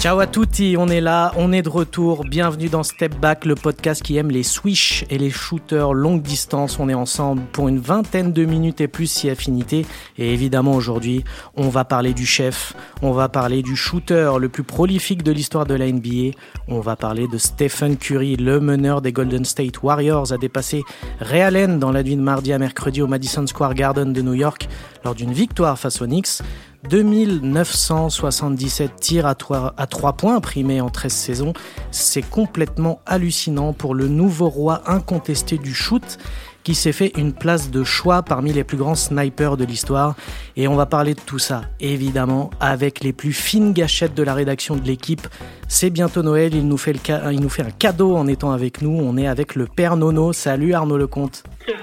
Ciao à tutti, on est là, on est de retour. Bienvenue dans Step Back, le podcast qui aime les swish et les shooters longue distance. On est ensemble pour une vingtaine de minutes et plus si affinité. Et évidemment aujourd'hui, on va parler du chef, on va parler du shooter le plus prolifique de l'histoire de la NBA. On va parler de Stephen Curry, le meneur des Golden State Warriors, a dépassé Ray Allen dans la nuit de mardi à mercredi au Madison Square Garden de New York lors d'une victoire face aux Knicks. 2977 tirs à 3, à 3 points imprimés en 13 saisons. C'est complètement hallucinant pour le nouveau roi incontesté du shoot qui s'est fait une place de choix parmi les plus grands snipers de l'histoire. Et on va parler de tout ça, évidemment, avec les plus fines gâchettes de la rédaction de l'équipe. C'est bientôt Noël, il nous, fait le il nous fait un cadeau en étant avec nous. On est avec le père Nono. Salut Arnaud Lecomte.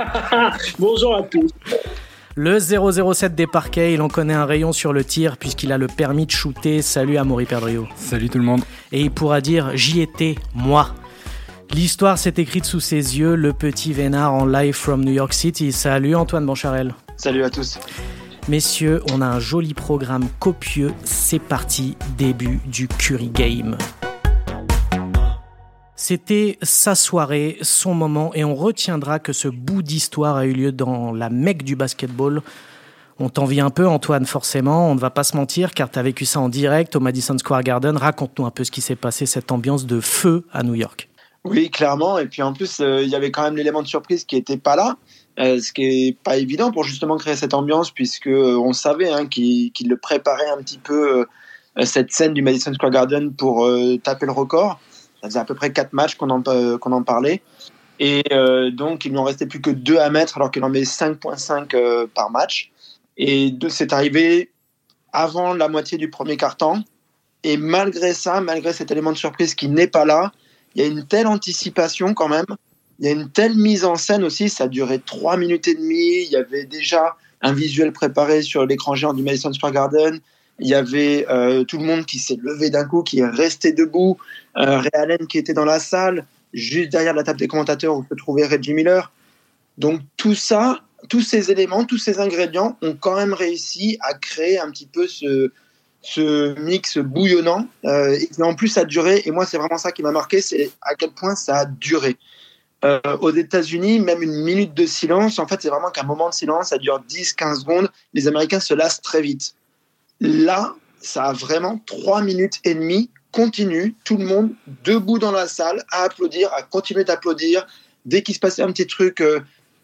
Bonjour à tous. Le 007 des parquets, il en connaît un rayon sur le tir puisqu'il a le permis de shooter. Salut à Maury Perdrio. Salut tout le monde. Et il pourra dire j'y étais, moi. L'histoire s'est écrite sous ses yeux, le petit vénard en live from New York City. Salut Antoine Bancharel. Salut à tous. Messieurs, on a un joli programme copieux. C'est parti, début du Curry Game. C'était sa soirée, son moment, et on retiendra que ce bout d'histoire a eu lieu dans la mecque du basketball. On t'envie un peu, Antoine, forcément, on ne va pas se mentir, car tu as vécu ça en direct au Madison Square Garden. Raconte-nous un peu ce qui s'est passé, cette ambiance de feu à New York. Oui, clairement, et puis en plus, euh, il y avait quand même l'élément de surprise qui n'était pas là, euh, ce qui n'est pas évident pour justement créer cette ambiance, puisque euh, on savait hein, qu'il le préparait un petit peu, cette scène du Madison Square Garden, pour taper le record. Faisait à peu près 4 matchs qu'on en, euh, en parlait. Et euh, donc, il n'en restait plus que 2 à mettre, alors qu'il en met 5,5 euh, par match. Et c'est arrivé avant la moitié du premier quart-temps. Et malgré ça, malgré cet élément de surprise qui n'est pas là, il y a une telle anticipation quand même. Il y a une telle mise en scène aussi. Ça a duré 3 minutes et demie. Il y avait déjà un visuel préparé sur l'écran géant du Madison Square Garden. Il y avait euh, tout le monde qui s'est levé d'un coup, qui est resté debout. Euh, Ray Allen qui était dans la salle, juste derrière la table des commentateurs où se trouvait Reggie Miller. Donc tout ça, tous ces éléments, tous ces ingrédients ont quand même réussi à créer un petit peu ce, mix bouillonnant. Euh, et en plus, ça a duré. Et moi, c'est vraiment ça qui m'a marqué, c'est à quel point ça a duré. Aux États-Unis, même une minute de silence, en fait, c'est vraiment qu'un moment de silence, ça dure 10-15 secondes. Les Américains se lassent très vite. Là, ça a vraiment trois minutes et demie continue, tout le monde debout dans la salle à applaudir, à continuer d'applaudir. Dès qu'il se passait un petit truc, euh,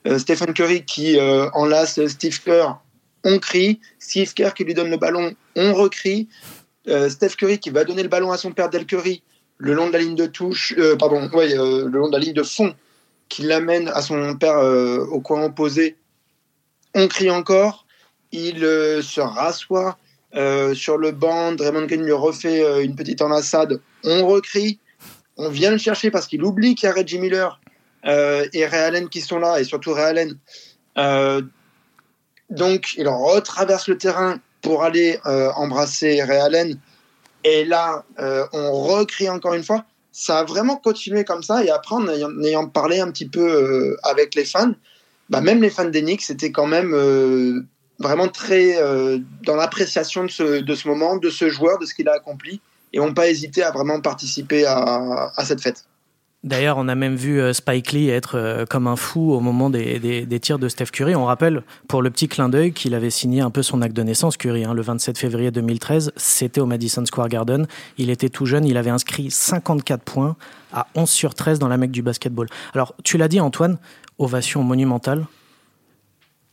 euh, Stephen Curry qui euh, enlace Steve Kerr, on crie. Steve Kerr qui lui donne le ballon, on recrie. Steph Curry qui va donner le ballon à son père Del Curry le long de la ligne de touche, pardon, ouais, le long de la ligne de fond, qui l'amène à son père au coin opposé. On crie encore. Il se rassoit euh, sur le banc, Draymond Green lui refait euh, une petite enlaçade. On recrie. On vient le chercher parce qu'il oublie qu'il y a Reggie Miller euh, et Ray Allen qui sont là, et surtout Ray Allen. donc, il retraverse le terrain pour aller embrasser Ray Allen. Et là, on recrie encore une fois. Ça a vraiment continué comme ça. Et après, en ayant, parlé un petit peu avec les fans, bah, même les fans d'Enix, c'était quand même vraiment très euh, dans l'appréciation de ce, de ce, moment, de ce joueur, de ce qu'il a accompli, et n'ont pas hésité à vraiment participer à, cette fête. D'ailleurs, on a même vu euh, Spike Lee être euh, comme un fou au moment des, des, des, tirs de Steph Curry. On rappelle, pour le petit clin d'œil, qu'il avait signé un peu son acte de naissance, Curry, hein, le 27 février 2013. C'était au Madison Square Garden. Il était tout jeune, il avait inscrit 54 points à 11 sur 13 dans la mecque du basketball. Alors, tu l'as dit, Antoine, ovation monumentale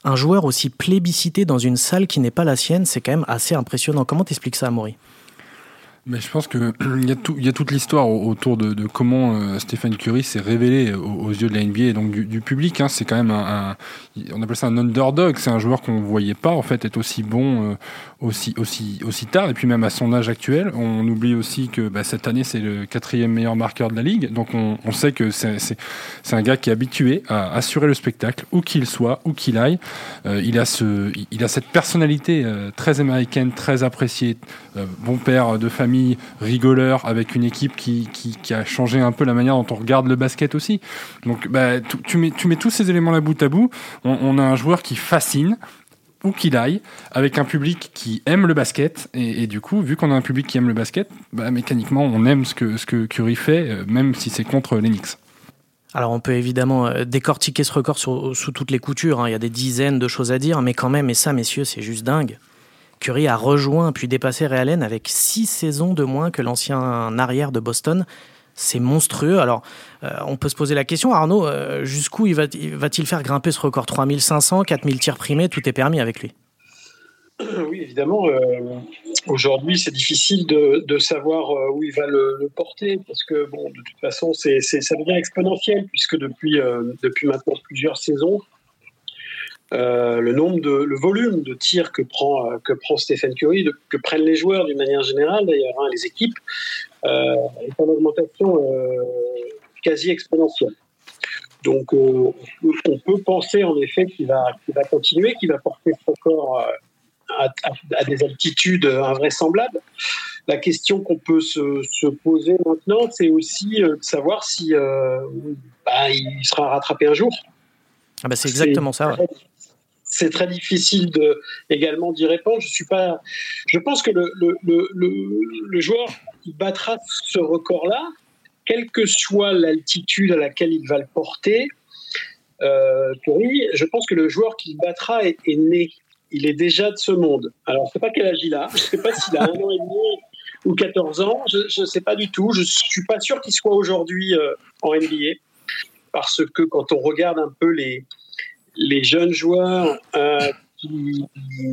un joueur aussi plébiscité dans une salle qui n'est pas la sienne, c'est quand même assez impressionnant. Comment t'expliques ça, Amaury? Je pense qu'il y, a toute l'histoire autour de, comment euh, Stéphane Curry s'est révélé aux, yeux de la NBA et donc du, public. Hein. c'est quand même un, on appelle ça un underdog. C'est un joueur qu'on ne voyait pas en fait être aussi bon euh, aussi, aussi, tard, et puis même à son âge actuel. On oublie aussi que bah, cette année, c'est le quatrième meilleur marqueur de la ligue, donc on, sait que c'est un gars qui est habitué à assurer le spectacle, où qu'il soit, où qu'il aille. Euh, il, a ce, il a cette personnalité très américaine, très appréciée, bon père de famille, rigoleur, avec une équipe qui, qui, a changé un peu la manière dont on regarde le basket aussi. Donc bah, tu, mets, tu mets tous ces éléments là bout à bout, on, on a un joueur qui fascine, où qu'il aille, avec un public qui aime le basket. Et, du coup, vu qu'on a un public qui aime le basket, bah, mécaniquement, on aime ce que, ce que Curry fait, euh, même si c'est contre l'Enix. Alors on peut évidemment euh, décortiquer ce record sous toutes les coutures, hein. il y a des dizaines de choses à dire, mais quand même, et ça messieurs, c'est juste dingue. Curry a rejoint puis dépassé Ray Allen avec six saisons de moins que l'ancien arrière de Boston. C'est monstrueux. Alors, euh, on peut se poser la question, Arnaud, euh, jusqu'où il va-t-il faire grimper ce record? 3500, 4000 tirs primés, tout est permis avec lui Oui, évidemment. Euh, aujourd'hui, c'est difficile de, savoir où il va le, porter parce que, bon, de toute façon, c'est, ça devient exponentiel puisque depuis, depuis maintenant plusieurs saisons, le nombre de le volume de tirs que prend que prend Stephen Curry, que prennent les joueurs d'une manière générale d'ailleurs, hein, les équipes, euh, est en augmentation euh, quasi exponentielle. Donc, euh, on peut penser en effet qu'il va, va continuer, qu'il va porter ce record à, des altitudes invraisemblables. La question qu'on peut se, poser maintenant, c'est aussi de savoir si bah, il sera rattrapé un jour. Ah bah c'est exactement ça. C'est très difficile également d'y répondre. Je suis pas. Je pense que le, le, le, le joueur il battra ce record-là, quelle que soit l'altitude à laquelle il va le porter. Euh, je pense que le joueur qui battra est, né. Il est déjà de ce monde. Alors, je ne sais pas quel âge il a. Je ne sais pas s'il a un an et demi ou 14 ans. Je ne sais pas du tout. Je ne suis pas sûr qu'il soit aujourd'hui euh, en NBA. Parce que quand on regarde un peu les, les jeunes joueurs euh, qui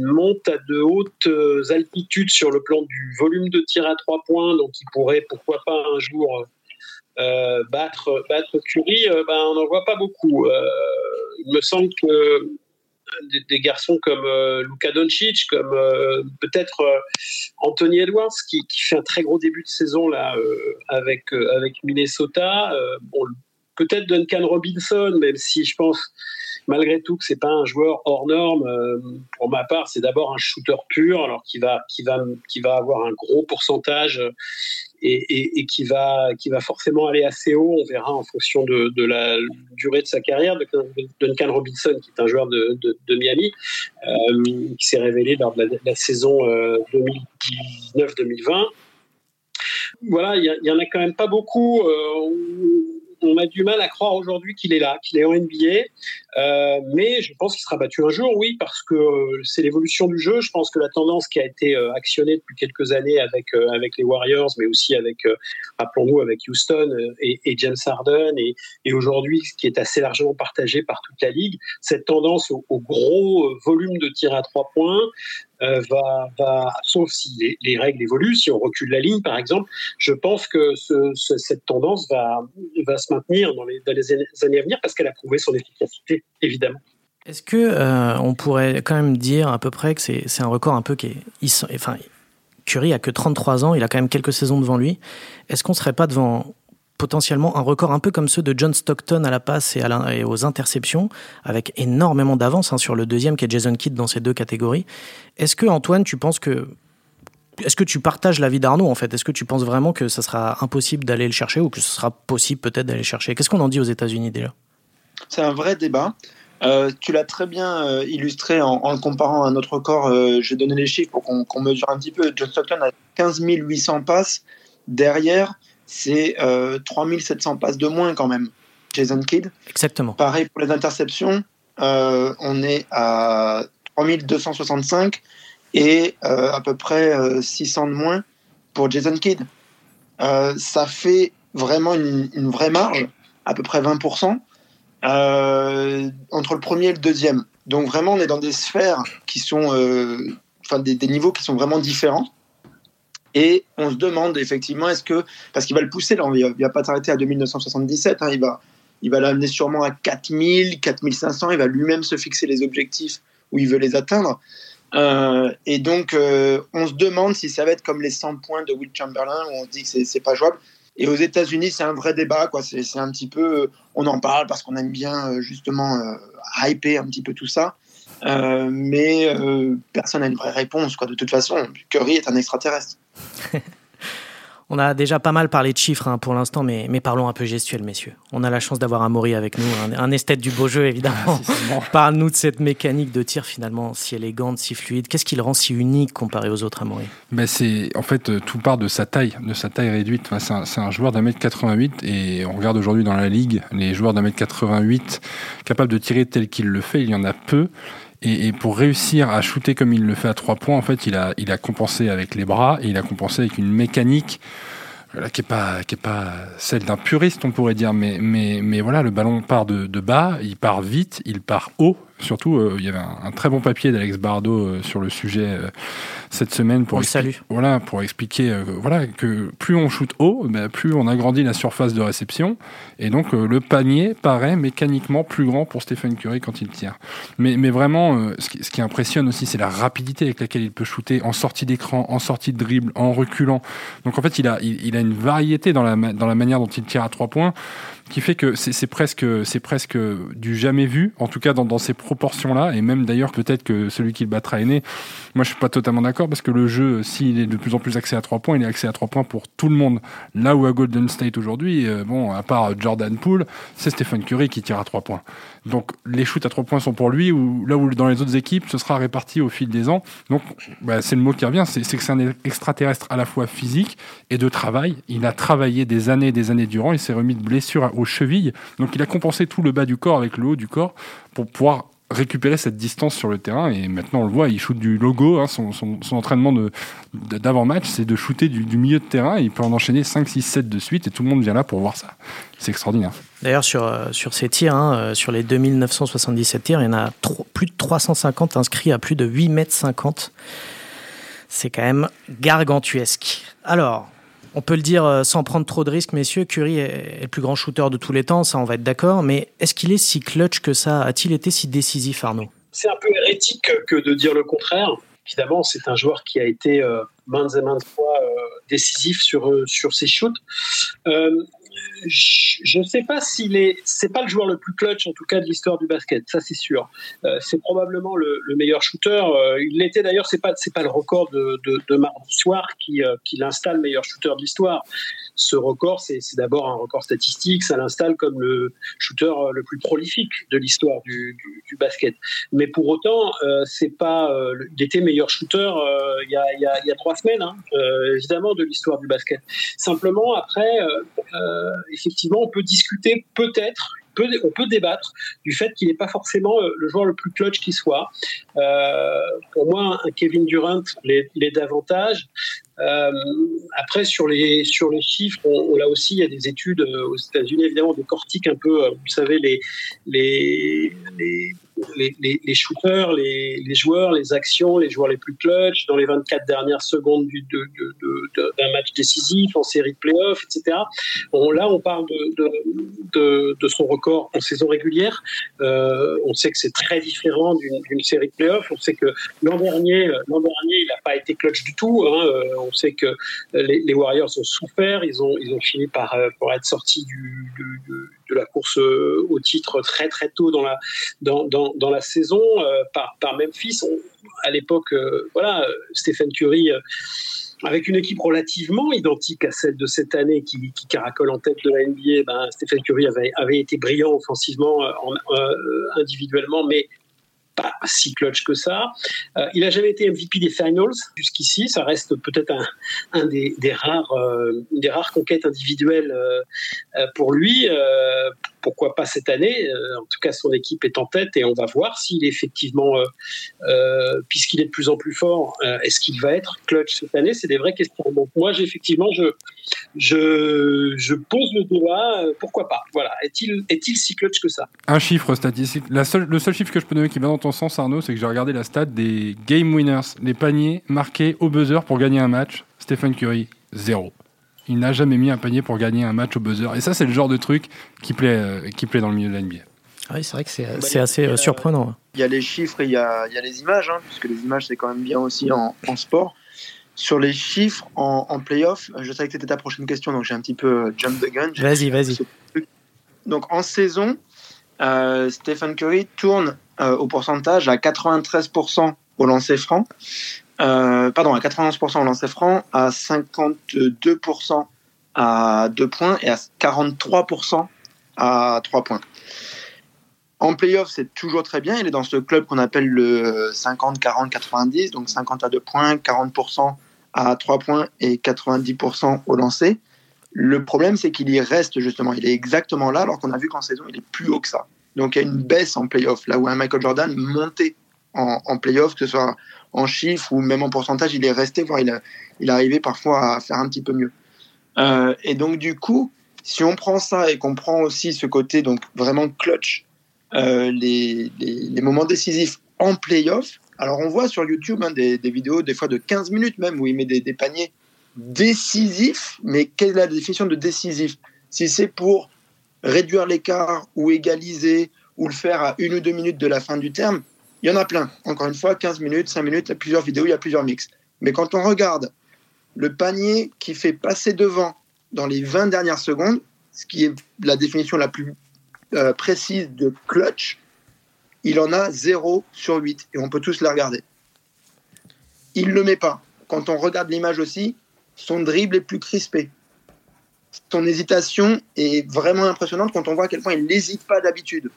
monte à de hautes euh, altitudes sur le plan du volume de tir à trois points, donc il pourrait pourquoi pas un jour euh, battre, battre Curie, ben, on n'en voit pas beaucoup. il me semble que des, garçons comme Luka Doncic, comme peut-être Anthony Edwards, qui, qui, fait un très gros début de saison là avec, avec Minnesota, bon, peut-être Duncan Robinson, même si je pense malgré tout que c'est pas un joueur hors norme. Euh, pour ma part, c'est d'abord un shooter pur, alors qui va, qui va, qui va avoir un gros pourcentage et, qui va, qui va forcément aller assez haut. On verra en fonction de, de la durée de sa carrière. Duncan Robinson, qui est un joueur de, de, Miami, euh, qui s'est révélé lors de la, saison 2019-2020. Euh, voilà, il y, en a quand même pas beaucoup on a du mal à croire aujourd'hui qu'il est là, qu'il est en NBA. Euh, mais je pense qu'il sera battu un jour, oui, parce que euh, c'est l'évolution du jeu. Je pense que la tendance qui a été euh, actionnée depuis quelques années avec, avec les Warriors, mais aussi avec, rappelons-nous, avec Houston et, James Harden, et, aujourd'hui, ce qui est assez largement partagé par toute la ligue, cette tendance au, au gros volume de tir à trois points, euh, va, sauf si les, règles évoluent, si on recule la ligne par exemple, je pense que ce, cette tendance va, se maintenir dans les, années à venir parce qu'elle a prouvé son efficacité, évidemment. Est-ce que euh, on pourrait quand même dire à peu près que c'est un record un peu qui est, enfin, Curry a que 33 ans, il a quand même quelques saisons devant lui. Est-ce qu'on serait pas devant potentiellement un record un peu comme ceux de John Stockton à la passe et, aux interceptions, avec énormément d'avance hein, sur le deuxième qui est Jason Kidd dans ces deux catégories. Est-ce que Antoine, tu penses que est-ce que tu partages l'avis d'Arnaud en fait? Est-ce que tu penses vraiment que ça sera impossible d'aller le chercher ou que ce sera possible peut-être d'aller le chercher? Qu'est-ce qu'on en dit aux États-Unis déjà? C'est un vrai débat. Euh, tu l'as très bien euh, illustré en, le comparant à notre record. Euh, J'ai donné les chiffres pour qu'on mesure un petit peu. John Stockton a 15 800 passes. Derrière, c'est 3700 euh, passes de moins quand même. Jason Kidd. Exactement. Pareil pour les interceptions, euh, on est à 3265 et euh, à peu près 600 de moins pour Jason Kidd. ça fait vraiment une, vraie marge, à peu près 20%, entre le premier et le deuxième. Donc vraiment, on est dans des sphères qui sont, enfin des, niveaux qui sont vraiment différents. Et on se demande effectivement, est-ce que, parce qu'il va le pousser, il ne va pas s'arrêter à 2977, hein, il va il va l'amener sûrement à 4000, 4500, il va lui-même se fixer les objectifs où il veut les atteindre. Euh, et donc, euh, on se demande si ça va être comme les 100 points de Will Chamberlain, où on se dit que c'est pas jouable. Et aux États-Unis, c'est un vrai débat. quoi. C'est un petit peu. On en parle parce qu'on aime bien, euh, justement, hyper un petit peu tout ça. Euh, mais euh, personne n'a une vraie réponse. Quoi. De toute façon, Curry est un extraterrestre. On a déjà pas mal parlé de chiffres hein, pour l'instant, mais, mais parlons un peu gestuel, messieurs. On a la chance d'avoir Amaury avec nous, un, esthète du beau jeu, évidemment. Ah, Parle-nous de cette mécanique de tir, finalement, si élégante, si fluide. Qu'est-ce qui le rend si unique comparé aux autres, Amaury? Ben c'est En fait, euh, tout part de sa taille, de sa taille réduite. c'est un, un, joueur d'un mètre 88, et on regarde aujourd'hui dans la ligue, les joueurs d'un mètre 88 capables de tirer tel qu'il le fait, il y en a peu. Et, pour réussir à shooter comme il le fait à trois points, en fait, il a, compensé avec les bras et il a compensé avec une mécanique qui n'est pas, qui est pas celle d'un puriste, on pourrait dire. Mais, mais, mais voilà, le ballon part de bas, il part vite, il part haut surtout, euh, il y avait un, très bon papier d'Alex Bardot euh, sur le sujet euh, cette semaine pour, voilà, pour expliquer voilà, que plus on shoot haut, ben, plus on agrandit la surface de réception. Et donc, le panier paraît mécaniquement plus grand pour Stephen Curry quand il tire. Mais, mais vraiment, ce qui, ce, qui, impressionne aussi, c'est la rapidité avec laquelle il peut shooter en sortie d'écran, en sortie de dribble, en reculant. Donc, en fait, il a, il, il a une variété dans la, dans la manière dont il tire à trois points qui fait que c'est presque, c'est presque du jamais vu, en tout cas dans, dans ces proportions-là, et même d'ailleurs peut-être que celui qui le battra est. Moi, je suis pas totalement d'accord parce que le jeu, s'il est de plus en plus axé à trois points, il est axé à trois points pour tout le monde. Là où à Golden State aujourd'hui, euh, bon, à part Jordan Poole, c'est Stephen Curry qui tire à trois points. Donc les shoots à trois points sont pour lui, ou là où dans les autres équipes, ce sera réparti au fil des ans. Donc bah, c'est le mot qui revient, c'est que c'est un extraterrestre à la fois physique et de travail. Il a travaillé des années et des années durant, il s'est remis de blessures aux chevilles, donc il a compensé tout le bas du corps avec le haut du corps pour pouvoir récupérer cette distance sur le terrain et maintenant on le voit il shoot du logo hein, son, son, son, entraînement d'avant-match c'est de shooter du, du, milieu de terrain il peut en enchaîner 5, 6, 7 de suite et tout le monde vient là pour voir ça. C'est extraordinaire. D'ailleurs sur, euh, sur ces tirs hein, euh, sur les 2977 tirs il y en a plus de 350 inscrits à plus de 8 mètres 50 c'est quand même gargantuesque. Alors on peut le dire euh, sans prendre trop de risques, messieurs, Curry est le plus grand shooter de tous les temps, ça on va être d'accord, mais est-ce qu'il est si clutch que ça? A-t-il été si décisif, Arnaud? C'est un peu hérétique que de dire le contraire. Évidemment, c'est un joueur qui a été euh, maintes et maintes fois euh, décisif sur, sur ses shoots je ne sais pas s'il est, c'est pas le joueur le plus clutch en tout cas de l'histoire du basket, ça c'est sûr. Euh, c'est probablement le, meilleur shooter. Euh, il l'était d'ailleurs, c'est pas c'est pas le record de, de, mardi soir qui, euh, qui l'installe meilleur shooter de l'histoire. Ce record, c'est d'abord un record statistique, ça l'installe comme le shooter le plus prolifique de l'histoire du, du, basket. Mais pour autant, c'est pas, il était meilleur shooter il y a, y, y, a, trois semaines, hein, évidemment, de l'histoire du basket. Simplement après effectivement, on peut discuter peut-être on peut débattre du fait qu'il n'est pas forcément euh, le joueur le plus clutch qui soit. Euh, pour moi, un Kevin Durant l'est davantage. Euh, après, sur les, sur chiffres, là aussi, il y a des études aux États-Unis, évidemment, des cortiques un peu, vous savez, les, les les, les, shooters, les, les, joueurs, les actions, les joueurs les plus clutch dans les 24 dernières secondes du, de, de, d'un match décisif, en série de playoffs, etc. Bon, là, on parle de, son record en saison régulière. Euh, on sait que c'est très différent d'une, série de playoffs. On sait que l'an dernier, l'an dernier, il n'a pas été clutch du tout. Hein. Euh, on sait que les, les, Warriors ont souffert. Ils ont, ils ont fini par, euh, par être sortis du, de la course au titre très très tôt dans la, dans, dans, dans la saison euh, par, par Memphis. à l'époque, euh, voilà, Stephen Curry euh, avec une équipe relativement identique à celle de cette année qui, qui caracole en tête de la NBA, ben, Stephen Curry avait, avait été brillant offensivement, en, individuellement, mais pas si clutch que ça. Euh, il a jamais été MVP des finals jusqu'ici. Ça reste peut-être un, un des, des, rares, euh, des rares conquêtes individuelles euh, pour lui. Pourquoi pas cette année En tout cas, son équipe est en tête et on va voir s'il est effectivement, puisqu'il est de plus en plus fort, est-ce qu'il va être clutch cette année? C'est des vraies questions. Donc moi, effectivement, je, je, pose le débat. pourquoi pas Voilà. Est-il est-il si clutch que ça? Un chiffre statistique. La seule, le seul chiffre que je peux donner qui va dans ton sens, Arnaud, c'est que j'ai regardé la stat des game winners, les paniers marqués au buzzer pour gagner un match. Stephen Curry, zéro. Il n'a jamais mis un panier pour gagner un match au buzzer. Et ça, c'est le genre de truc qui plaît, euh, qui plaît dans le milieu de la NBA. Ah oui, c'est vrai que c'est bah, assez euh, surprenant. Il y a les chiffres et il y a, y a les images, hein, puisque les images, c'est quand même bien aussi en, en sport. Sur les chiffres en, en playoff, je savais que c'était ta prochaine question, donc j'ai un petit peu euh, jump the gun. Vas-y, vas-y. Donc en saison, Stephen Curry tourne euh, au pourcentage à 93% au lancer franc pardon, à 91% au lancer franc, à 52% à 2 points et à 43% à 3 points. En playoff, c'est toujours très bien. Il est dans ce club qu'on appelle le 50, 40, 90, donc 50 à 2 points, 40% à 3 points et 90% au lancer. Le problème, c'est qu'il y reste justement. Il est exactement là, alors qu'on a vu qu'en saison, il est plus haut que ça. Donc il y a une baisse en playoff, là où un Michael Jordan montait en, en playoff, que ce soit en chiffres ou même en pourcentage, il est resté, voire il, a, est arrivé parfois à faire un petit peu mieux. Euh, et donc du coup, si on prend ça et qu'on prend aussi ce côté donc vraiment clutch, euh, les, moments décisifs en playoff, alors on voit sur YouTube hein, des, des, vidéos des fois de 15 minutes même où il met des, des paniers décisifs, mais quelle est la définition de décisif? Si c'est pour réduire l'écart ou égaliser ou le faire à une ou deux minutes de la fin du terme, il y en a plein. Encore une fois, 15 minutes, 5 minutes, il y a plusieurs vidéos, il y a plusieurs mix. Mais quand on regarde le panier qui fait passer devant dans les 20 dernières secondes, ce qui est la définition la plus euh, précise de clutch, il en a 0 sur 8 et on peut tous la regarder. Il ne le met pas. Quand on regarde l'image aussi, son dribble est plus crispé. Son hésitation est vraiment impressionnante quand on voit à quel point il n'hésite pas d'habitude.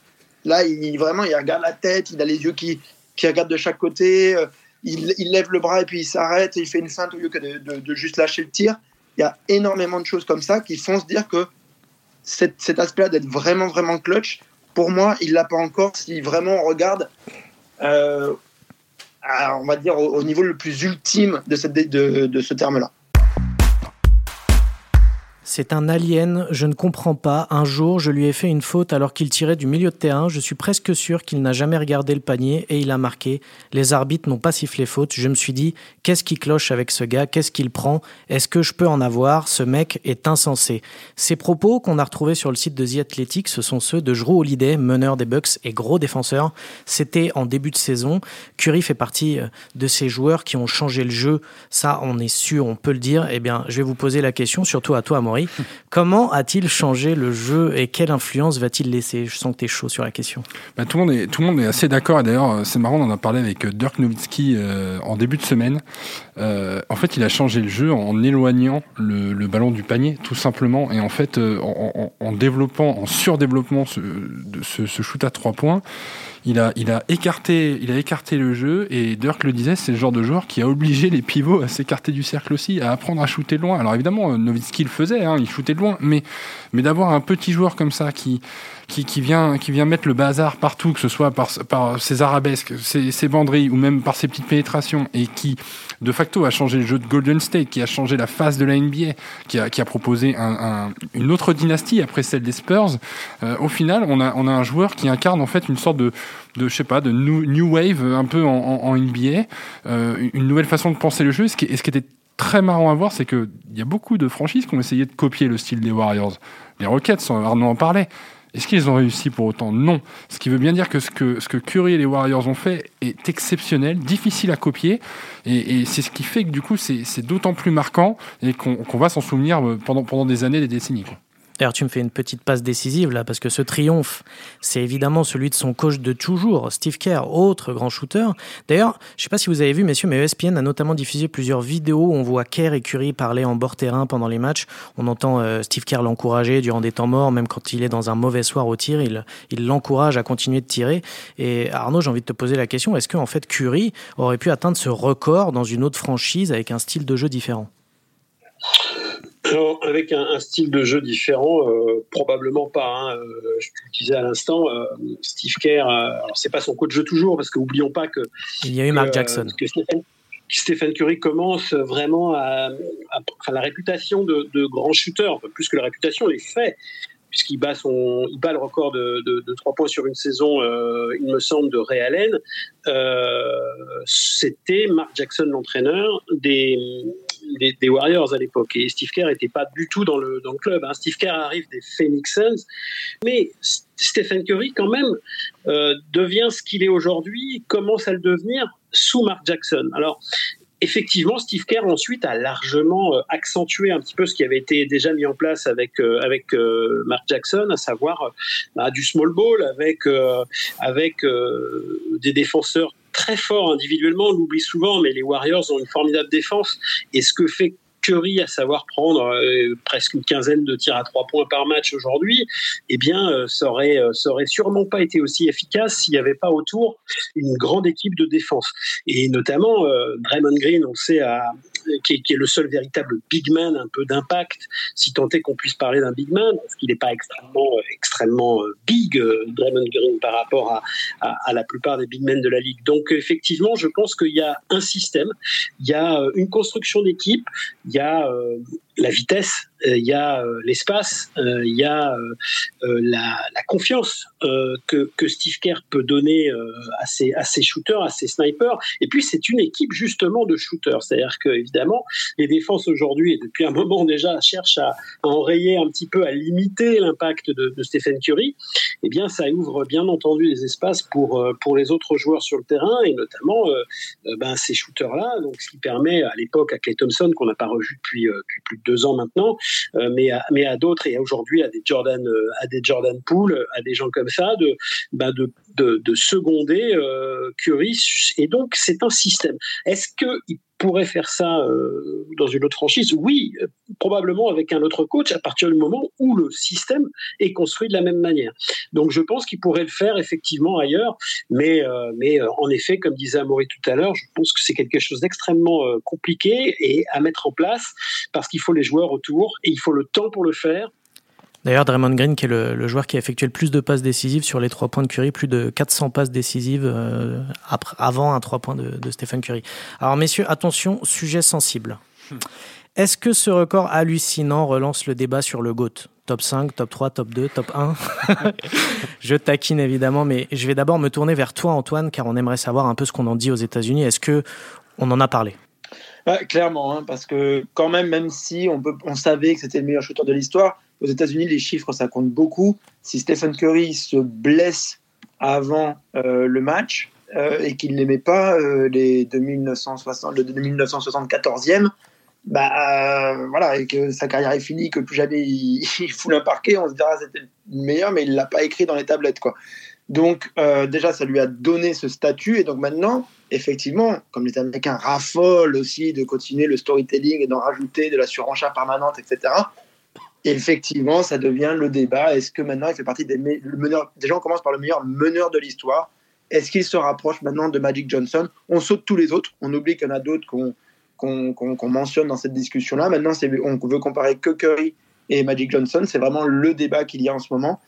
Là, il, vraiment, il regarde la tête, il a les yeux qui, qui regardent de chaque côté, euh, il, lève le bras et puis il s'arrête, il fait une feinte au lieu que de, juste lâcher le tir. Il y a énormément de choses comme ça qui font se dire que cet, aspect-là d'être vraiment, vraiment clutch, pour moi, il l'a pas encore si vraiment on regarde, euh, on va dire, au, niveau le plus ultime de, cette, de ce terme-là. C'est un alien, je ne comprends pas. Un jour, je lui ai fait une faute alors qu'il tirait du milieu de terrain. Je suis presque sûr qu'il n'a jamais regardé le panier et il a marqué. Les arbitres n'ont pas sifflé faute. Je me suis dit, qu'est-ce qui cloche avec ce gars? Qu'est-ce qu'il prend? Est-ce que je peux en avoir? Ce mec est insensé. Ces propos qu'on a retrouvés sur le site de The Athletic, ce sont ceux de Drew Holiday, meneur des Bucks et gros défenseur. C'était en début de saison. Curry fait partie euh, de ces joueurs qui ont changé le jeu. Ça, on est sûr, on peut le dire. Eh bien, je vais vous poser la question, surtout à toi, Comment a-t-il changé le jeu et quelle influence va-t-il laisser? Je sens que tu es chaud sur la question. Bah, tout, le monde est, tout le monde est assez d'accord. D'ailleurs, euh, c'est marrant, on en a parlé avec euh, Dirk Nowitzki euh, en début de semaine. en fait, il a changé le jeu en éloignant le, ballon du panier, tout simplement. Et en fait, en, développant, en surdéveloppement ce, ce, ce shoot à trois points, il a, écarté, il a écarté le jeu et Dirk le disait, c'est le genre de joueur qui a obligé les pivots à s'écarter du cercle aussi, à apprendre à shooter loin. Alors évidemment, Nowitzki le faisait, hein, il shootait loin, mais d'avoir un petit joueur comme ça qui, qui, vient, qui vient mettre le bazar partout, que ce soit par, par ses arabesques, ses, ses banderilles ou même par ses petites pénétrations et qui de facto a changé le jeu de Golden State, qui a changé la face de la NBA, qui a, qui a proposé un, un, une autre dynastie après celle des Spurs. Euh, au final, on a, on a un joueur qui incarne en fait une sorte de, de je sais pas, de new, wave un peu en, NBA, euh, une nouvelle façon de penser le jeu. Ce qui, ce qui était très marrant à voir, c'est qu'il y a beaucoup de franchises qui ont essayé de copier le style des Warriors. Les Rockets, Arnaud en parlait. Est-ce qu'ils ont réussi pour autant Non. Ce qui veut bien dire que ce que, ce Curry et les Warriors ont fait est exceptionnel, difficile à copier, et, c'est ce qui fait que du coup c'est d'autant plus marquant et qu'on va s'en souvenir euh, pendant, pendant des années, des décennies. D'ailleurs, tu me fais une petite passe décisive là, parce que ce triomphe, c'est évidemment celui de son coach de toujours, Steve Kerr, autre grand shooter. D'ailleurs, je ne sais pas si vous avez vu, messieurs, mais ESPN a notamment diffusé plusieurs vidéos où on voit Kerr et Curry parler en bord terrain pendant les matchs. On entend euh, Steve Kerr l'encourager durant des temps morts, même quand il est dans un mauvais soir au tir, il il l'encourage à continuer de tirer. Et Arnaud, j'ai envie de te poser la question est-ce qu'en fait Curry aurait pu atteindre ce record dans une autre franchise avec un style de jeu différent? Alors, avec un, un, style de jeu différent, euh, probablement pas. Hein. Euh, je te le disais à l'instant, euh, Steve Kerr, euh, alors c'est pas son coach de jeu toujours, parce qu'oublions pas que. Il y a eu Mark Jackson. Que Stephen, Stephen, Curry commence vraiment à. à enfin, la réputation de, de, grand shooter, plus que la réputation, les faits, puisqu'il bat, son, il bat le record de, de, de 3 points sur une saison, il me semble, de Ray Allen. C'était Mark Jackson, l'entraîneur des, des, Warriors à l'époque. Et Steve Kerr n'était pas du tout dans le, dans le club. Hein. Steve Kerr arrive des Phoenix Suns. Mais Stephen Curry, quand même, euh, devient ce qu'il est aujourd'hui, commence à le devenir sous Mark Jackson. Alors, effectivement, Steve Kerr ensuite a largement euh, accentué un petit peu ce qui avait été déjà mis en place avec euh, avec Mark Jackson, à savoir bah, du small ball avec avec des défenseurs très forts individuellement, on l'oublie souvent, mais les Warriors ont une formidable défense. Et ce que fait Curry à savoir prendre euh, presque une quinzaine de tirs à trois points par match aujourd'hui, eh bien, euh, ça aurait, euh, sûrement pas été aussi efficace s'il n'y avait pas autour une grande équipe de défense. Et notamment, Draymond Green, on sait, à, qui, est, le seul véritable big man, un peu d'impact, si tant est qu'on puisse parler d'un big man, parce qu'il n'est pas extrêmement, extrêmement big, Draymond Green, par rapport à, à, la plupart des big men de la ligue. Donc, effectivement, je pense qu'il y a un système, il y a une construction d'équipe, il y a euh, la vitesse, euh, il y a euh, l'espace, il y a la, confiance que, que, Steve Kerr peut donner à ses, à ses shooters, à ses snipers. Et puis c'est une équipe justement de shooters. C'est-à-dire que les défenses aujourd'hui et depuis un moment déjà cherchent à, enrayer un petit peu, à limiter l'impact de, de, Stephen Curry. Eh bien ça ouvre bien entendu des espaces pour pour les autres joueurs sur le terrain et notamment ben, ces shooters-là. Donc ce qui permet à l'époque à Clay Thompson qu'on n'a pas revu depuis, plus de deux ans maintenant, euh, mais à, mais à d'autres et aujourd'hui à des Jordan, euh, à des Jordan Poole, à des gens comme ça, de, bah de, de, de seconder euh, Curry. Et donc c'est un système. Est-ce qu'il pourrait faire ça euh, dans une autre franchise? Oui, euh, probablement avec un autre coach à partir du moment où le système est construit de la même manière. Donc je pense qu'il pourrait le faire effectivement ailleurs, mais, euh, mais en effet, comme disait Amaury tout à l'heure, je pense que c'est quelque chose d'extrêmement compliqué et à mettre en place parce qu'il faut les joueurs autour et il faut le temps pour le faire D'ailleurs, Draymond Green, qui est le, le, joueur qui a effectué le plus de passes décisives sur les trois points de Curry, plus de 400 passes décisives euh, après, avant un trois points de, de Stephen Curry. Alors, messieurs, attention, sujet sensible. Est-ce que ce record hallucinant relance le débat sur le GOAT? Top 5, top 3, top 2, top 1 Je taquine évidemment, mais je vais d'abord me tourner vers toi, Antoine, car on aimerait savoir un peu ce qu'on en dit aux États-Unis. Est-ce que on en a parlé? Clairement, hein, parce que quand même, même si on, peut, on savait que c'était le meilleur shooter de l'histoire, aux États-Unis, les chiffres, ça compte beaucoup. Si Stephen Curry se blesse avant euh, le match euh, et qu'il n'aimait pas euh, les 2960, le 1974e, bah voilà, et que sa carrière est finie, que plus jamais il, il fout un parquet, on se dira c'était le meilleur, mais il l'a pas écrit dans les tablettes, quoi. Donc déjà, ça lui a donné ce statut, et donc maintenant, effectivement, comme les Américains raffolent aussi de continuer le storytelling et d'en rajouter de la surenchère permanente, etc effectivement, ça devient le débat. Est-ce que maintenant il fait partie des meneurs Déjà, on commence par le meilleur meneur de l'histoire. Est-ce qu'il se rapproche maintenant de Magic Johnson? On saute tous les autres. On oublie qu'il y en a d'autres qu'on mentionne dans cette discussion-là. Maintenant, on veut comparer que Curry et Magic Johnson. C'est vraiment le débat qu'il y a en ce moment.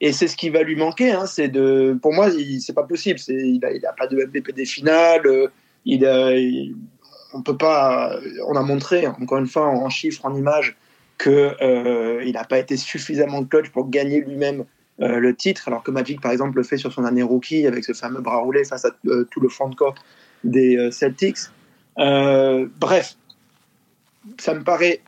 Et c'est ce qui va lui manquer. Hein. c'est de, pour moi, c'est pas possible. Il n'a pas de MVP des finales. On peut pas. On a montré, encore une fois, en chiffres, en images, qu'il euh, n'a pas été suffisamment clutch pour gagner lui-même euh, le titre, alors que Magic, par exemple, le fait sur son année rookie avec ce fameux bras roulé face à euh, tout le front de corps des Celtics. bref, ça me paraît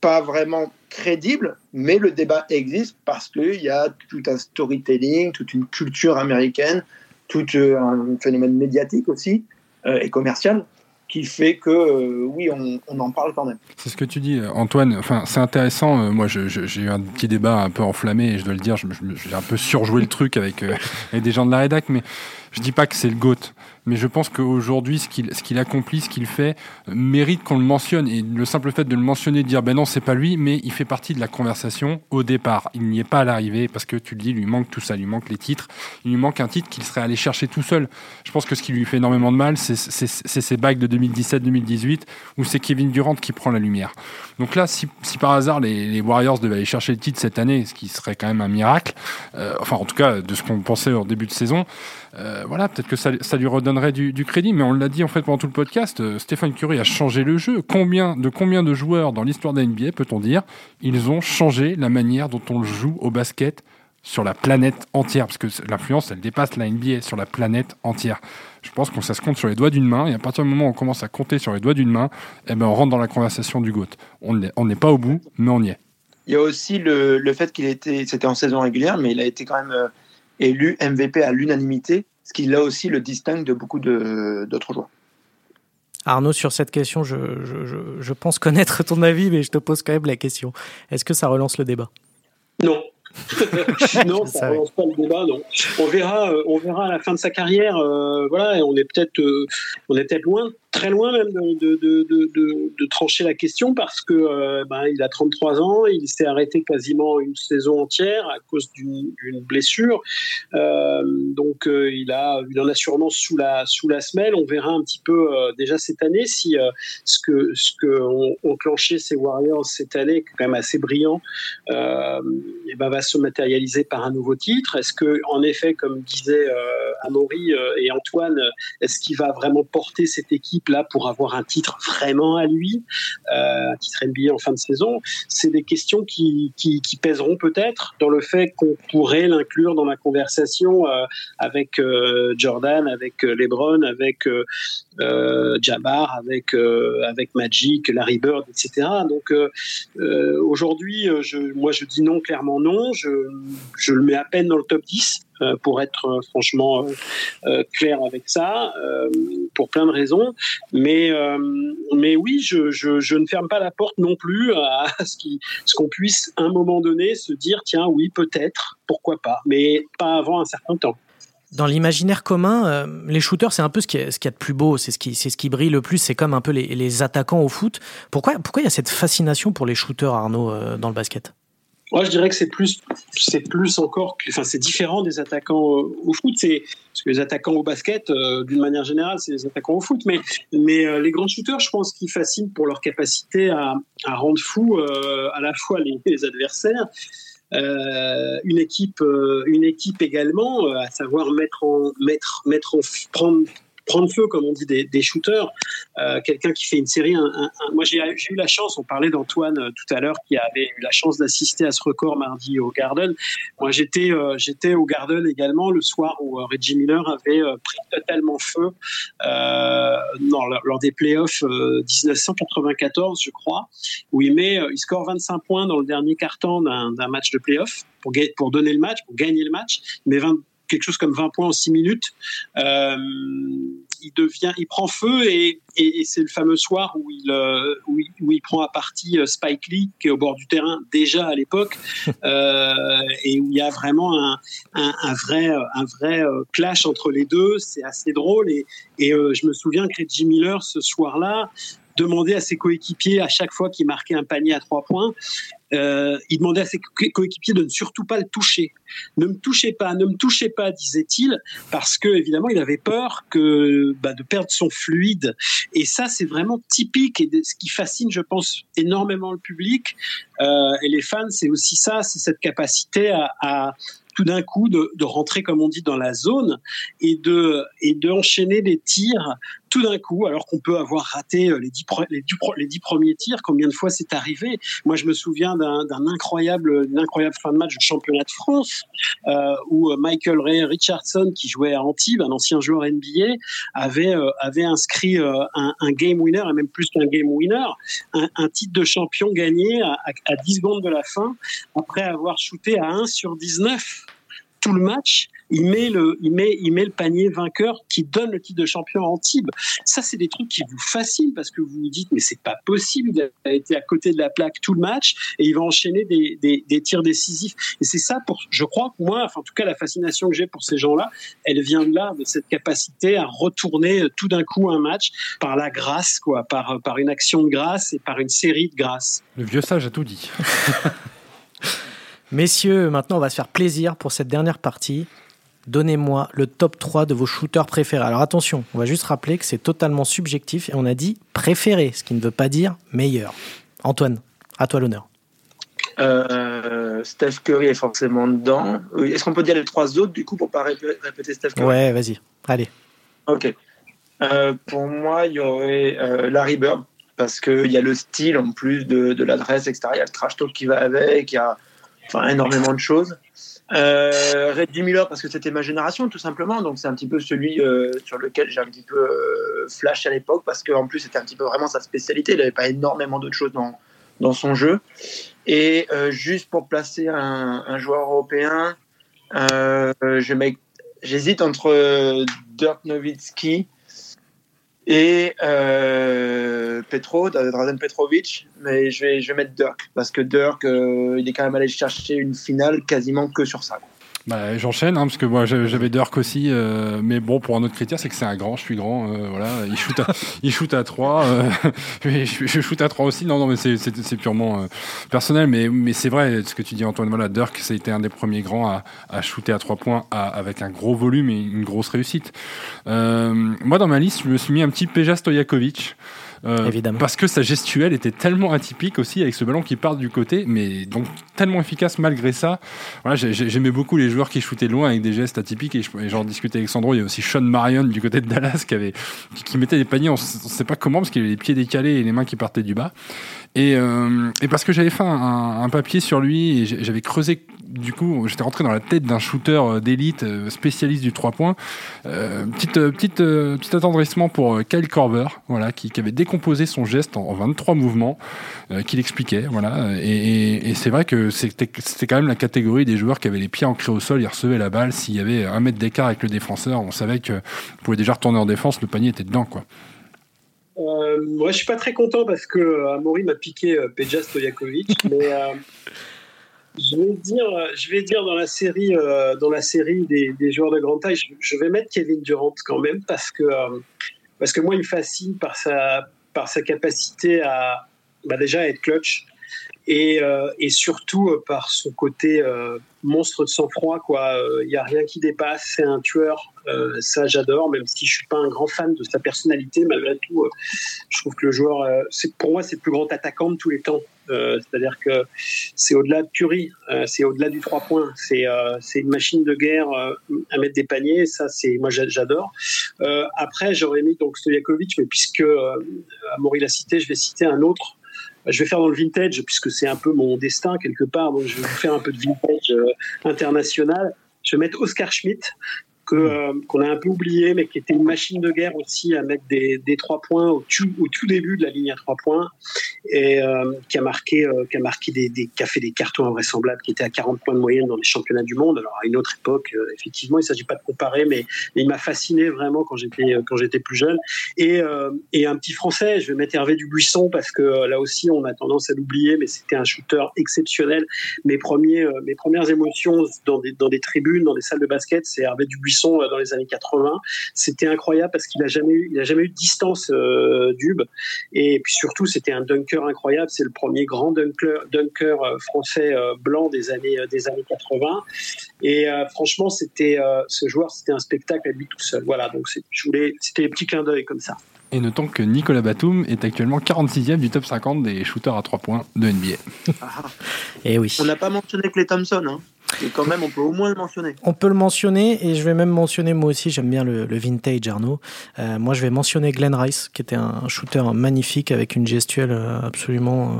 pas vraiment crédible, mais le débat existe parce qu'il y a tout un storytelling, toute une culture américaine, tout un phénomène médiatique aussi et commercial qui fait que euh, oui, on, on, en parle quand même. C'est ce que tu dis, Antoine. Enfin, c'est intéressant. Euh, moi, j'ai eu un petit débat un peu enflammé, et je dois le dire, j'ai un peu surjoué le truc avec, euh, avec des gens de la rédac, mais je dis pas que c'est le GOAT mais je pense qu'aujourd'hui, ce qu'il qu'il accomplit, ce qu'il fait, mérite qu'on le mentionne. Et le simple fait de le mentionner, de dire ben non, c'est pas lui, mais il fait partie de la conversation au départ. Il n'y est pas à l'arrivée parce que tu le dis, il lui manque tout ça, il lui manque les titres, il lui manque un titre qu'il serait allé chercher tout seul. Je pense que ce qui lui fait énormément de mal, c'est ces bagues de 2017-2018 où c'est Kevin Durant qui prend la lumière. Donc là, si, si par hasard les, les, Warriors devaient aller chercher le titre cette année, ce qui serait quand même un miracle, euh, enfin en tout cas de ce qu'on pensait au début de saison, euh, voilà, peut-être que ça, lui redonnerait du, du, crédit, mais on l'a dit en fait pendant tout le podcast, euh, Stéphane Curry a changé le jeu. Combien de combien de joueurs dans l'histoire de la NBA peut-on dire ils ont changé la manière dont on joue au basket sur la planète entière, parce que l'influence, elle dépasse la NBA sur la planète entière. Je pense qu'on ça se compte sur les doigts d'une main, et à partir du moment où on commence à compter sur les doigts d'une main, eh ben on rentre dans la conversation du GOAT. On n'est pas au bout, mais on y est. Il y a aussi le, le fait qu'il était, c'était en saison régulière, mais il a été quand même euh, élu MVP à l'unanimité, ce qui là aussi le distingue de beaucoup d'autres joueurs. Arnaud, sur cette question, je, je, je, pense connaître ton avis, mais je te pose quand même la question. Est-ce que ça relance le débat? Non, non, ça ne pas le débat. Non. On verra, on verra à la fin de sa carrière. voilà, et on est peut-être, on est peut-être loin très loin même de, de, de, de, trancher la question parce que euh, ben, il a 33 ans, il s'est arrêté quasiment une saison entière à cause d'une blessure. Euh, donc euh, il a, il en a sûrement sous la sous la semelle. On verra un petit peu déjà cette année si ce que ce que ont, clenché ces Warriors cette année, quand même assez brillant, et ben, va se matérialiser par un nouveau titre. Est-ce que en effet, comme disaient Amaury et Antoine, est-ce qu'il va vraiment porter cette équipe là pour avoir un titre vraiment à lui, euh, un titre NBA en fin de saison, c'est des questions qui, qui, pèseront peut-être dans le fait qu'on pourrait l'inclure dans la conversation euh, avec euh, Jordan, avec LeBron, avec Jabbar, avec avec Magic, Larry Bird, etc. Donc aujourd'hui, je, moi je dis non clairement non. Je, je le mets à peine dans le top 10 euh, pour être euh, franchement euh, clair avec ça, pour plein de raisons. Mais, mais oui, je, je, ne ferme pas la porte non plus à ce qu'on puisse, à un moment donné, se dire, tiens, oui, peut-être, pourquoi pas, mais pas avant un certain temps. Dans l'imaginaire commun, les shooters, c'est un peu ce qui est, ce qui a de plus beau, c'est ce qui, ce qui brille le plus. C'est comme un peu les, les, attaquants au foot. Pourquoi, pourquoi il y a cette fascination pour les shooters, Arnaud, dans le basket? Moi, je dirais que c'est plus, c'est plus encore, enfin, c'est différent des attaquants au foot. C'est parce que les attaquants au basket, euh, d'une manière générale, c'est les attaquants au foot. Mais, mais euh, les grands shooters, je pense qu'ils fascinent pour leur capacité à, rendre fou euh, à la fois les, les adversaires. une équipe, une équipe également, à savoir mettre en, mettre, mettre en, prendre, prendre feu, comme on dit, des, shooters. Euh, quelqu'un qui fait une série. Moi, j'ai eu la chance, on parlait d'Antoine euh, tout à l'heure, qui avait eu la chance d'assister à ce record mardi au Garden. Moi, j'étais euh, au Garden également le soir où Reggie Miller avait pris totalement feu lors des playoffs 1994, je crois, où il il score 25 points dans le dernier quart-temps d'un match de playoff pour, pour donner le match, pour gagner le match, mais 20, quelque chose comme 20 points en 6 minutes. Euh, il devient, il prend feu et, c'est le fameux soir où il, euh, où il, prend à partie euh, Spike Lee qui est au bord du terrain déjà à l'époque et où il y a vraiment un, vrai, un vrai clash entre les deux. C'est assez drôle et, et je me souviens que Reggie Miller ce soir-là demandait à ses coéquipiers à chaque fois qu'il marquait un panier à trois points euh, il demandait à ses coéquipiers de ne surtout pas le toucher. Ne me touchez pas, ne me touchez pas, disait-il, parce que évidemment il avait peur que bah, de perdre son fluide. Et ça, c'est vraiment typique et ce qui fascine, je pense, énormément le public euh, et les fans. C'est aussi ça, c'est cette capacité à, tout d'un coup de, rentrer, comme on dit, dans la zone et de et d'enchaîner des tirs tout d'un coup, alors qu'on peut avoir raté euh, les dix, premiers tirs, combien de fois c'est arrivé? Moi, je me souviens d'un incroyable, incroyable fin de match du championnat de France euh, où euh, Michael Ray Richardson, qui jouait à Antibes, un ancien joueur NBA, avait avait inscrit un, game winner et même plus qu'un game winner, un, titre de champion gagné à, à 10 secondes de la fin après avoir shooté à 1 sur 19 tout le match, il met le, il met, il met le panier vainqueur qui donne le titre de champion à Antibes. Ça, c'est des trucs qui vous fascinent parce que vous vous dites, mais c'est pas possible. Il a été à côté de la plaque tout le match et il va enchaîner des, des, des tirs décisifs. Et c'est ça, pour, je crois que moi, enfin, en tout cas, la fascination que j'ai pour ces gens-là, elle vient de là, de cette capacité à retourner tout d'un coup un match par la grâce, quoi, par, par une action de grâce et par une série de grâce. Le vieux sage a tout dit. Messieurs, maintenant on va se faire plaisir pour cette dernière partie. Donnez-moi le top 3 de vos shooters préférés. Alors attention, on va juste rappeler que c'est totalement subjectif et on a dit préféré, ce qui ne veut pas dire meilleur. Antoine, à toi l'honneur. Euh, Steph Curry est forcément dedans. Est-ce qu'on peut dire les trois autres du coup pour pas répéter Steph Curry? Ouais, vas-y. Allez. Ok. Euh, pour moi, il y aurait euh, Larry Bird parce qu'il y a le style en plus de, de l'adresse, etc. Il y a le trash talk qui va avec. Il y a enfin énormément de choses. Euh, Reggie Miller parce que c'était ma génération tout simplement, donc c'est un petit peu celui euh, sur lequel j'ai un petit peu euh, flash à l'époque parce qu'en plus c'était un petit peu vraiment sa spécialité, il n'avait pas énormément d'autres choses dans, dans son jeu. Et euh, juste pour placer un, un joueur européen, j'hésite entre Dirk Nowitzki et euh, Petro, Drazen Petrovic, mais je vais, je vais mettre Dirk, parce que Dirk, euh, il est quand même allé chercher une finale quasiment que sur ça. Bah, J'enchaîne, hein, parce que moi j'avais Dirk aussi, euh, mais bon, pour un autre critère, c'est que c'est un grand, je suis grand, euh, voilà, il shoot à, il shoot à 3, euh, je, je shoot à 3 aussi, non, non, mais c'est purement euh, personnel, mais, mais c'est vrai, ce que tu dis Antoine, voilà, Dirk, ça a été un des premiers grands à, à shooter à 3 points à, avec un gros volume et une grosse réussite. moi, dans ma liste, je me suis mis un petit Peja Stojakovic. Euh, Évidemment. Parce que sa gestuelle était tellement atypique aussi avec ce ballon qui part du côté, mais donc tellement efficace malgré ça. Voilà, j'aimais beaucoup les joueurs qui shootaient loin avec des gestes atypiques et j'en discutais avec Sandro. Il y a aussi Sean Marion du côté de Dallas qui avait qui, mettait des paniers, on ne sait pas comment parce qu'il avait les pieds décalés et les mains qui partaient du bas. Et, euh, et parce que j'avais fait un, un, papier sur lui et j'avais creusé du coup, j'étais rentré dans la tête d'un shooter euh, d'élite euh, spécialiste du 3 points. Euh, petite, petite, petit attendrissement pour Kyle Korver, voilà, qui, qui, avait décomposé son geste en, 23 mouvements, euh, qu'il expliquait, voilà. Et, et, et c'est vrai que c'était, c'était quand même la catégorie des joueurs qui avaient les pieds ancrés au sol, ils recevaient la balle. S'il y avait un mètre d'écart avec le défenseur, on savait que pouvait déjà retourner en défense, le panier était dedans, quoi. Euh, moi, je suis pas très content parce que Amaury m'a piqué Peja Stojakovic, mais je vais dire, je vais dire dans la série, euh, dans la série des, des, joueurs de grande taille, je, je, vais mettre Kevin Durant quand même parce que euh, parce que moi il me fascine par sa par sa capacité à bah déjà à être clutch et, euh, et surtout euh, par son côté euh, monstre de sang-froid quoi. Il y a rien qui dépasse, c'est un tueur. ça j'adore, même si je suis pas un grand fan de sa personnalité malgré tout. je trouve que le joueur, pour moi c'est le plus grand attaquant de tous les temps. C'est-à-dire que c'est au-delà de Curry, euh, c'est au-delà du trois points. C'est c'est une machine de guerre à mettre des paniers. Ça, c'est moi j'adore. après, j'aurais mis donc Stojakovic, mais puisque Amaury l'a cité, je vais citer un autre je vais faire dans le vintage puisque c'est un peu mon destin quelque part. Donc je vais faire un peu de vintage international. Je vais mettre Oscar Schmidt, que hmm. euh, qu'on a un peu oublié, mais qui était une machine de guerre aussi à mettre des, des trois points au, au, tout début de la ligne à trois points et euh, qui a marqué euh, qui a marqué des, des qui a fait des cartons invraisemblables qui étaient à 40 points de moyenne dans les championnats du monde. Alors à une autre époque, effectivement, il s'agit pas de comparer, mais, mais il m'a fasciné vraiment quand j'étais quand j'étais plus jeune. Et et un petit français, je vais mettre Hervé Dubuisson parce que là aussi on a tendance à l'oublier, mais c'était un shooter exceptionnel. Mes premiers mes premières émotions dans des dans des tribunes, dans des salles de basket, c'est Hervé Dubuisson euh, dans les années 80. C'était incroyable parce qu'il a jamais eu, jamais eu de distance euh, Dub. Et puis surtout, c'était un dunker incroyable. C'est le premier grand dunker, euh, français euh, blanc des années des années 80. Et franchement, c'était ce joueur, c'était un spectacle à lui tout seul. Voilà. Donc c'était un petit clin d'œil comme ça. Et notons que Nicolas Batum est actuellement 46e du top 50 des shooters à 3 points de NBA. Ah. Et eh oui. On n'a pas mentionné Clay Thompson. Hein. Et quand même, on peut au moins le mentionner. On peut le mentionner, et je vais même mentionner, moi aussi, j'aime bien le, le, vintage, Arnaud. Euh, moi, je vais mentionner Glenn Rice, qui était un shooter magnifique avec une gestuelle euh, absolument euh,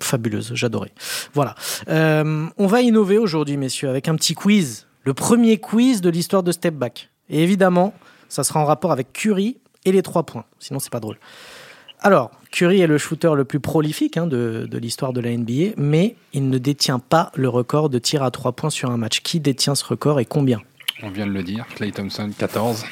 fabuleuse. J'adorais. Voilà. Euh, on va innover aujourd'hui, messieurs, avec un petit quiz. Le premier quiz de l'histoire de Step Back. Et évidemment, ça sera en rapport avec Curry et les trois points. Sinon, c'est pas drôle. Alors, Curry est le shooter le plus prolifique hein, de, de l'histoire de la NBA, mais il ne détient pas le record de tir à 3 points sur un match. Qui détient ce record et combien? On vient de le dire, Clay Thompson, 14.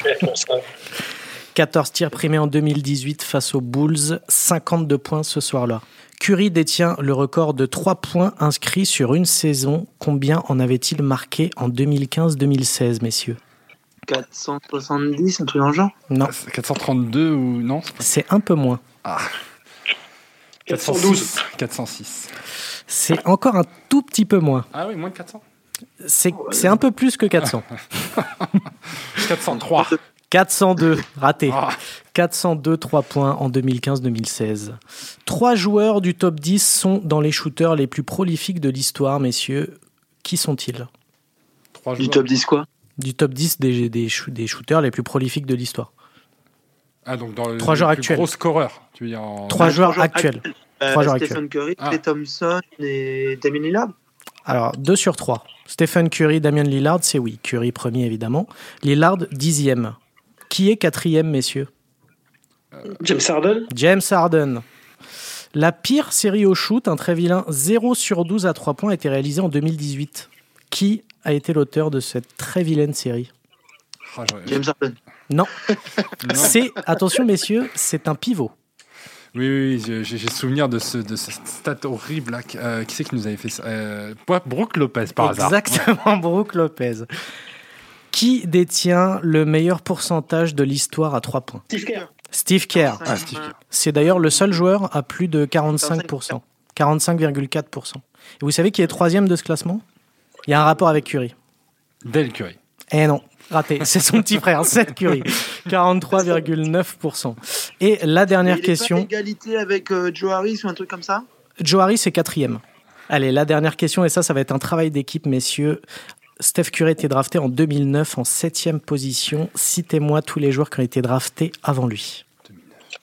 14 tirs primés en 2018 face aux Bulls, 52 points ce soir-là. Curry détient le record de 3 points inscrits sur une saison. Combien en avait-il marqué en 2015-2016, messieurs? 470, un truc dans le genre Non. 432 ou non C'est un peu moins. Ah. 412. 406. C'est encore un tout petit peu moins. Ah oui, moins de 400 C'est un peu plus que 400. 403. 402, raté. Ah. 402, 3 points en 2015-2016. Trois joueurs du top 10 sont dans les shooters les plus prolifiques de l'histoire, messieurs. Qui sont-ils? Du top 10 quoi? Du top 10 des, des, des shooters les plus prolifiques de l'histoire. Ah, donc dans Trois joueurs actuels. Gros scoreur, tu veux dire en... Trois joueurs actuels. Euh, Trois joueurs Stephen actuels. Curry, Ah. Clay Thompson et Damien Lillard. Alors, 2 sur 3. Stephen Curry, Damian Lillard, c'est oui. Curry premier, évidemment. Lillard, dixième. Qui est quatrième, messieurs? James Harden. James Harden. La pire série au shoot, un très vilain 0 sur 12 à 3 points, a été réalisée en 2018. Qui a été l'auteur de cette très vilaine série Ah, James Harden. Non, Non. c'est, attention messieurs, c'est un pivot. Oui, oui, oui, j'ai- souvenir de ce, de ce stat horrible là. Euh, qui c'est qui nous avait fait ça euh, Brooke Lopez, par hasard. Exactement, Brooke Lopez. Qui détient le meilleur pourcentage de l'histoire à 3 points? Steve Kerr. Steve Kerr. Ah, Steve Kerr. C'est d'ailleurs le seul joueur à plus de 45%. 45,4%. Et vous savez qui est troisième de ce classement? Il y a un rapport avec Curry. Del Curry. Eh non, raté. C'est son petit frère, Seth Curry. 43,9%. Et la dernière Il est pas question. égalité avec euh, Joe Harris ou un truc comme ça? Joe Harris est quatrième. Allez, la dernière question, et ça, ça va être un travail d'équipe, messieurs. Steph Curry a été drafté en 2009 en septième position. Citez-moi tous les joueurs qui ont été draftés avant lui.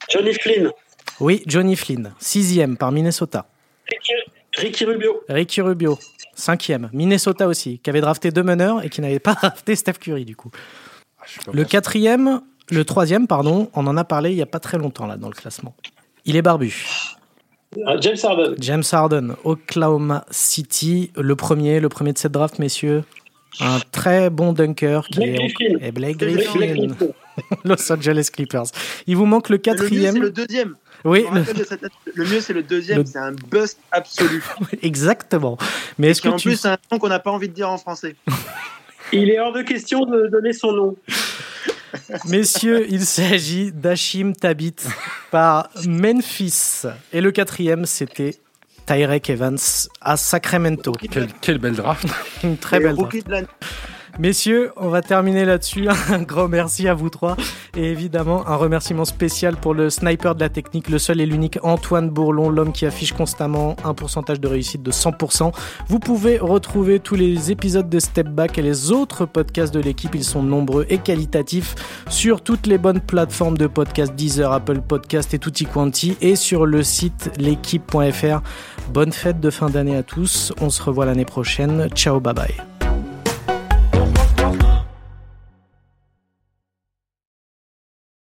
Johnny Flynn. Oui, Johnny Flynn, sixième par Minnesota. Ricky, Ricky Rubio. Ricky Rubio, cinquième. Minnesota aussi, qui avait drafté deux meneurs et qui n'avait pas drafté Steph Curry, du coup. Ah, Le quatrième, le troisième, pardon, on en a parlé il n'y a pas très longtemps, là, dans le classement. Il est barbu. Ah, James Harden. James Harden, Oklahoma City, le premier, le premier de cette draft, messieurs. Un très bon dunker qui Blake est Griffin. et Blake Blake Griffin. Los Angeles Clippers. Il vous manque le Le mieux, c'est quatrième. le deuxième. Oui, cette- Le mieux, c'est le deuxième. Le- C'est un bust absolu. exactement. Mais est-ce que en tu plus, c'est un nom qu'on n'a pas envie de dire en français. Il est hors de question de donner son nom. Messieurs, il s'agit d'Hashim Tabit par Memphis. Et le quatrième, c'était Tyrek Evans à Sacramento. Quelle, quelle belle draft. Une très Et belle l'année. Messieurs, on va terminer là-dessus. Un grand merci à vous trois. Et évidemment, un remerciement spécial pour le sniper de la technique, le seul et l'unique Antoine Bourlon, l'homme qui affiche constamment un pourcentage de réussite de 100%. Vous pouvez retrouver tous les épisodes de Step Back et les autres podcasts de l'équipe. Ils sont nombreux et qualitatifs sur toutes les bonnes plateformes de podcast, Deezer, Apple Podcast et tutti quanti, et sur le site l'équipe.fr. Bonne fête de fin d'année à tous. On se revoit l'année prochaine. Ciao, bye bye.